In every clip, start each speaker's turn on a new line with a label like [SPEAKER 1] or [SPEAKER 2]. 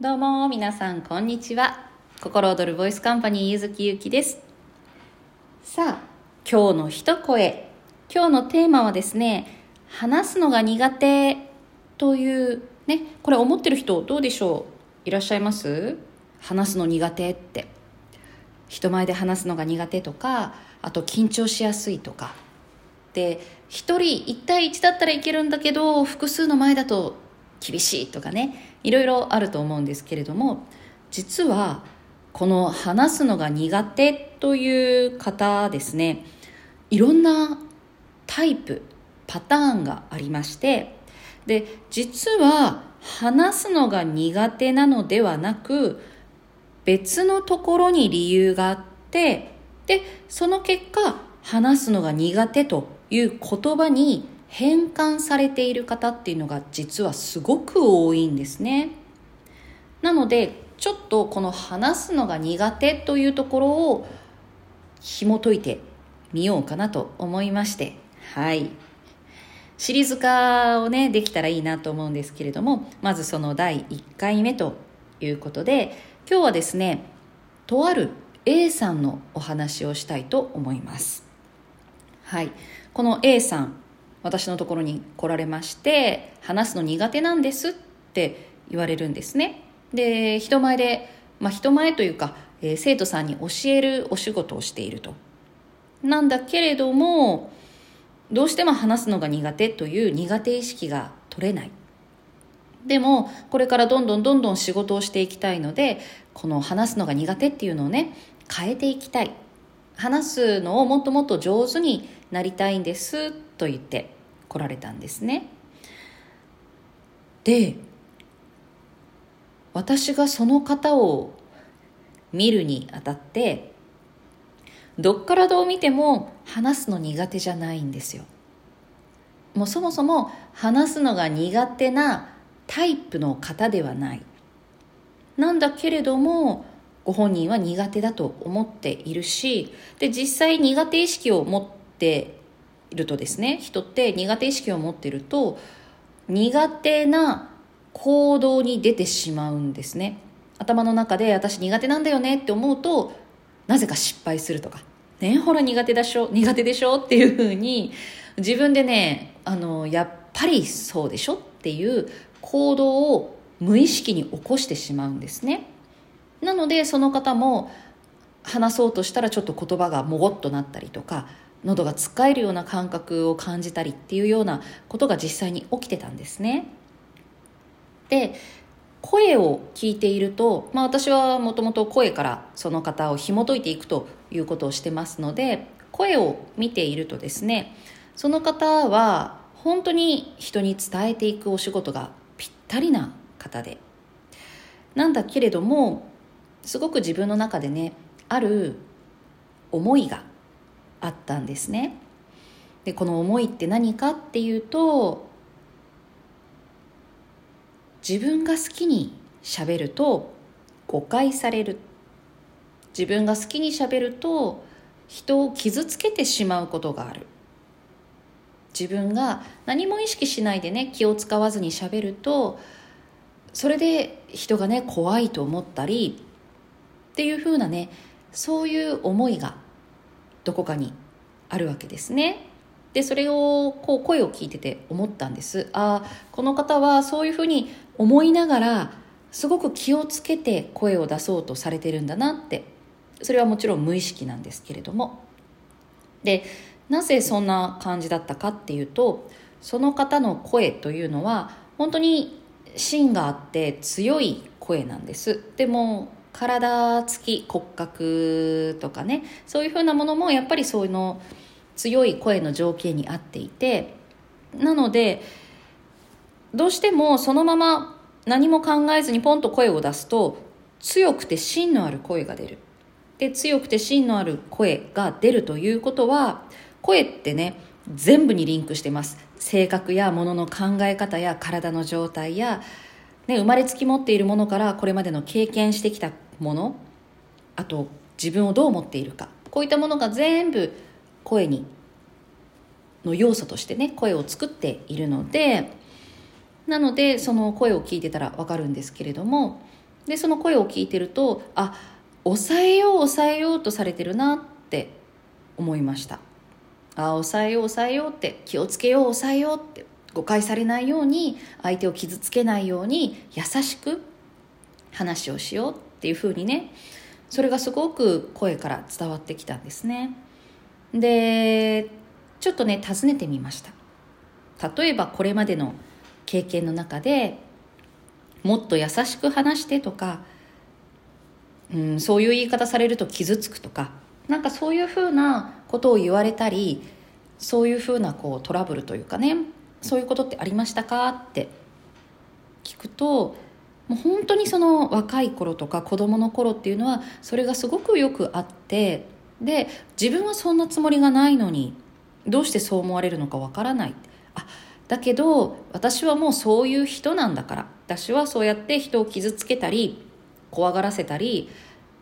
[SPEAKER 1] どうも皆さんこんにちは。心躍るボイスカンパニーゆずきゆきです。さあ今日の一声。今日のテーマはですね話すのが苦手というねこれ思ってる人どうでしょう？いらっしゃいます？話すの苦手って。人前で話すのが苦手とかあと緊張しやすいとか。で1人1対1だったらいけるんだけど複数の前だと厳しいとかねいろいろあると思うんですけれども実はこの話すのが苦手という方ですねいろんなタイプパターンがありましてで実は話すのが苦手なのではなく別のところに理由があってでその結果話すのが苦手という言葉に変換されている方っていうのが実はすごく多いんですね。なのでちょっとこの話すのが苦手というところを紐解いてみようかなと思いまして。はい。シリーズ化をねできたらいいなと思うんですけれどもまずその第1回目ということで今日はですねとある A さんのお話をしたいと思います。はい。この A さん私のところに来られまして話すの苦手なんですって言われるんですね。で人前で、まあ、人前というか、えー、生徒さんに教えるお仕事をしていると。なんだけれどもどうしても話すのが苦手という苦手意識が取れない。でもこれからどんどんどんどん仕事をしていきたいのでこの話すのが苦手っていうのをね変えていきたい。話すのをもっともっと上手になりたいんですと言って来られたんですね。で私がその方を見るにあたってどっからどう見ても話すの苦手じゃないんですよ。もうそもそも話すのが苦手なタイプの方ではない。なんだけれどもご本人は苦手だと思っているしで実際苦手意識を持ってているとですね人って苦手意識を持ってると苦手な行動に出てしまうんですね。頭の中で私苦手なんだよねって思うとなぜか失敗するとか、ね、ほら苦手でしょ、苦手でしょっていうふうに、自分でね、あの、やっぱりそうでしょ？っていう行動を無意識に起こしてしまうんですね。なので、その方も話そうとしたらちょっと言葉がもごっとなったりとか、喉がつっかえるような感覚を感じたりっていうようなことが実際に起きてたんですね。で声を聞いていると、まあ、私はもともと声からその方を紐解いていくということをしてますので声を見ているとですねその方は本当に人に伝えていくお仕事がぴったりな方でなんだけれどもすごく自分の中でねある思いがあったんですね。でこの思いって何かっていうと自分が好きにしゃべると誤解される。自分が好きにしゃべると人を傷つけてしまうことがある。自分が何も意識しないでね気を使わずにしゃべるとそれで人がね怖いと思ったりっていうふうなねそういう思いがどこかにあるわけですね。でそれをこう声を聞いてて思ったんです。ああこの方はそういうふうに思いながらすごく気をつけて声を出そうとされてるんだなって。それはもちろん無意識なんですけれども。でなぜそんな感じだったかっていうとその方の声というのは本当に芯があって強い声なんです。でも体つき骨格とかねそういうふうなものもやっぱりそういうの強い声の条件に合っていてなのでどうしてもそのまま何も考えずにポンと声を出すと強くて芯のある声が出る。で強くて芯のある声が出るということは声ってね全部にリンクしてます。性格やものの考え方や体の状態や、ね、生まれつき持っているものからこれまでの経験してきたものあと自分をどう思っているかこういったものが全部声にの要素としてね声を作っているのでなのでその声を聞いてたら分かるんですけれどもでその声を聞いてるとあ抑えよう抑えようとされてるなって思いました。あ抑えよう抑えようって気をつけよう抑えようって誤解されないように相手を傷つけないように優しく話をしようっていうふうにねそれがすごく声から伝わってきたんですね。でちょっとね尋ねてみました。例えばこれまでの経験の中でもっと優しく話してとか、うん、そういう言い方されると傷つくとかなんかそういうふうなことを言われたりそういうふうなこうトラブルというかねそういうことってありましたか？って聞くともう本当にその若い頃とか子供の頃っていうのはそれがすごくよくあってで自分はそんなつもりがないのにどうしてそう思われるのかわからない。あだけど私はもうそういう人なんだから。私はそうやって人を傷つけたり怖がらせたり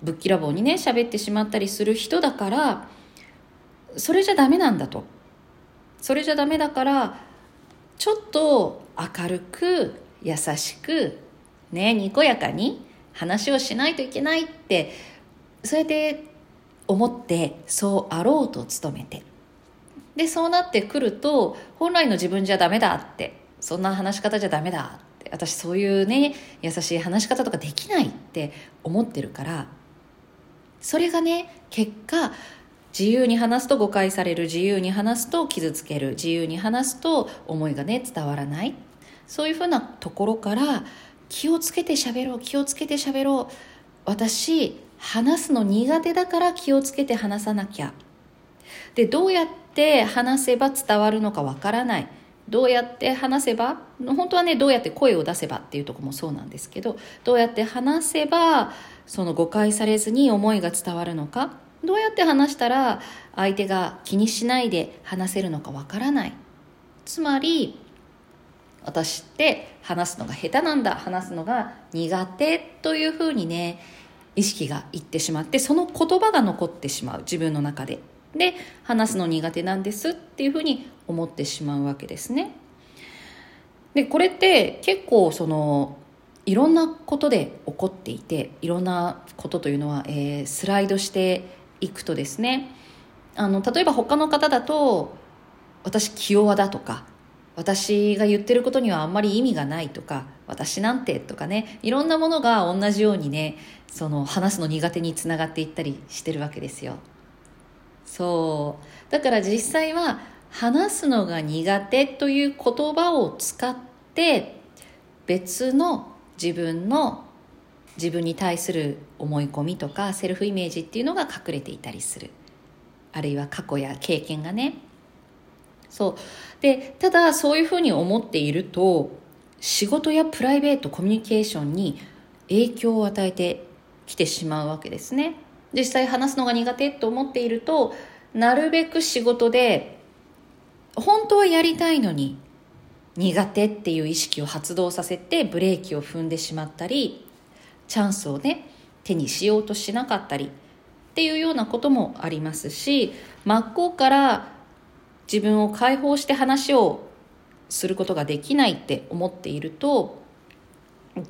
[SPEAKER 1] ぶっきらぼうにね喋ってしまったりする人だからそれじゃダメなんだと。それじゃダメだからちょっと明るく優しくねにこやかに話をしないといけないってそうやって思ってそうあろうと努めて。でそうなってくると本来の自分じゃダメだって。そんな話し方じゃダメだって。私そういうね優しい話し方とかできないって思ってるからそれがね結果自由に話すと誤解される。自由に話すと傷つける。自由に話すと思いがね伝わらない。そういうふうなところから気をつけて喋ろう。気をつけて喋ろう。私話すの苦手だから気をつけて話さなきゃ。でどうやって話せば伝わるのかわからない。どうやって話せば本当はねどうやって声を出せばっていうとこもそうなんですけどどうやって話せばその誤解されずに思いが伝わるのか。どうやって話したら相手が気にしないで話せるのかわからない。つまり私って話すのが下手なんだ。話すのが苦手というふうにね意識がいってしまってその言葉が残ってしまう。自分の中で。で話すの苦手なんですっていうふうに思ってしまうわけですね。でこれって結構そのいろんなことで起こっていていろんなことというのは、えー、スライドしていくとですねあの例えば他の方だと私気弱だとか私が言ってることにはあんまり意味がないとか私なんてとかねいろんなものが同じようにねその話すの苦手につながっていったりしてるわけですよ。そう。だから実際は話すのが苦手という言葉を使って別の自分の自分に対する思い込みとかセルフイメージっていうのが隠れていたりする。あるいは過去や経験がね。そう。でただそういうふうに思っていると仕事やプライベートコミュニケーションに影響を与えてきてしまうわけですね。実際話すのが苦手と思っているとなるべく仕事で本当はやりたいのに苦手っていう意識を発動させてブレーキを踏んでしまったりチャンスをね手にしようとしなかったりっていうようなこともありますし真っ向から自分を解放して話をすることができないって思っていると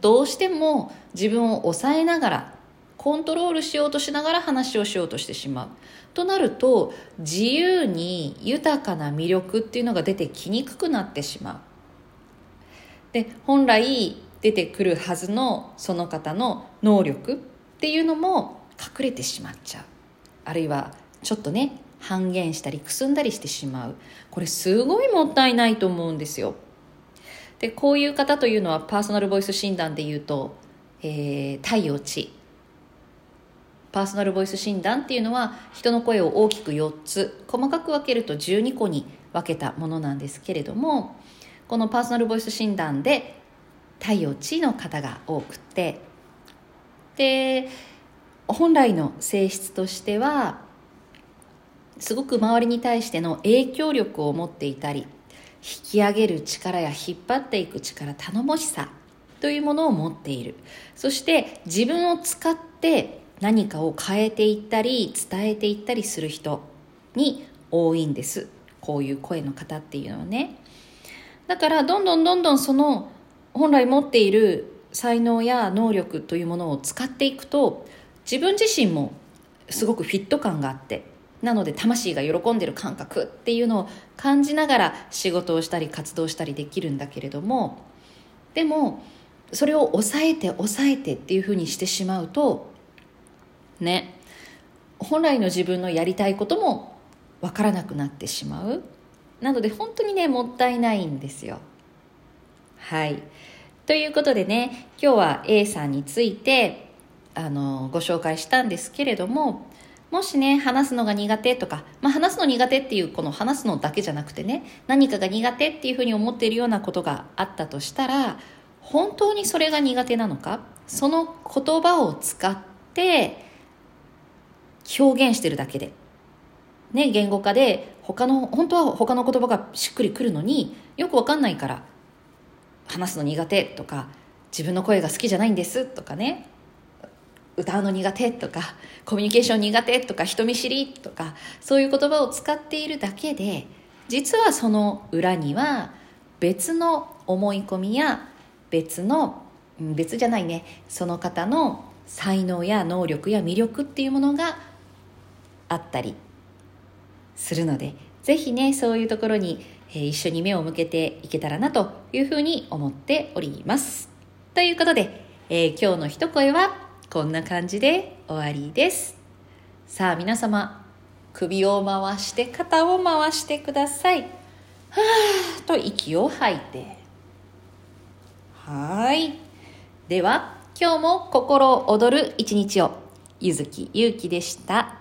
[SPEAKER 1] どうしても自分を抑えながらコントロールしようとしながら話をしようとしてしまう。となると自由に豊かな魅力っていうのが出てきにくくなってしまう。で本来出てくるはずのその方の能力っていうのも隠れてしまっちゃう。あるいはちょっとね半減したりくすんだりしてしまう。これすごいもったいないと思うんですよ。でこういう方というのはパーソナルボイス診断でいうと、えー、太陽値パーソナルボイス診断っていうのは人の声を大きく4つ細かく分けると12個に分けたものなんですけれどもこのパーソナルボイス診断で太陽地の方が多くてで本来の性質としてはすごく周りに対しての影響力を持っていたり引き上げる力や引っ張っていく力頼もしさというものを持っている。そして自分を使って何かを変えていったり伝えていったりする人に多いんです。こういう声の方っていうのはね。だからどんどんどんどんその本来持っている才能や能力というものを使っていくと自分自身もすごくフィット感があってなので魂が喜んでる感覚っていうのを感じながら仕事をしたり活動したりできるんだけれどもでもそれを抑えて抑えてっていうふうにしてしまうとね本来の自分のやりたいこともわからなくなってしまう。なので本当にねもったいないんですよ。はい。ということでね今日は A さんについてあのご紹介したんですけれどももしね話すのが苦手とか、まあ、話すの苦手っていうこの話すのだけじゃなくてね何かが苦手っていうふうに思っているようなことがあったとしたら本当にそれが苦手なのかその言葉を使って表現してるだけで。ね言語化で他の本当は他の言葉がしっくりくるのによくわかんないから話すの苦手とか自分の声が好きじゃないんですとかね。歌うの苦手とかコミュニケーション苦手とか人見知りとかそういう言葉を使っているだけで実はその裏には別の思い込みや別の別じゃないね。その方の才能や能力や魅力っていうものがあったりするのでぜひねそういうところに、え、一緒に目を向けていけたらなというふうに思っております。ということで、えー、今日の一声はこんな感じで終わりです。さあ皆様首を回して肩を回してください。はーと息を吐いて。はい。では今日も心躍る一日を。ゆずきゆうきでした。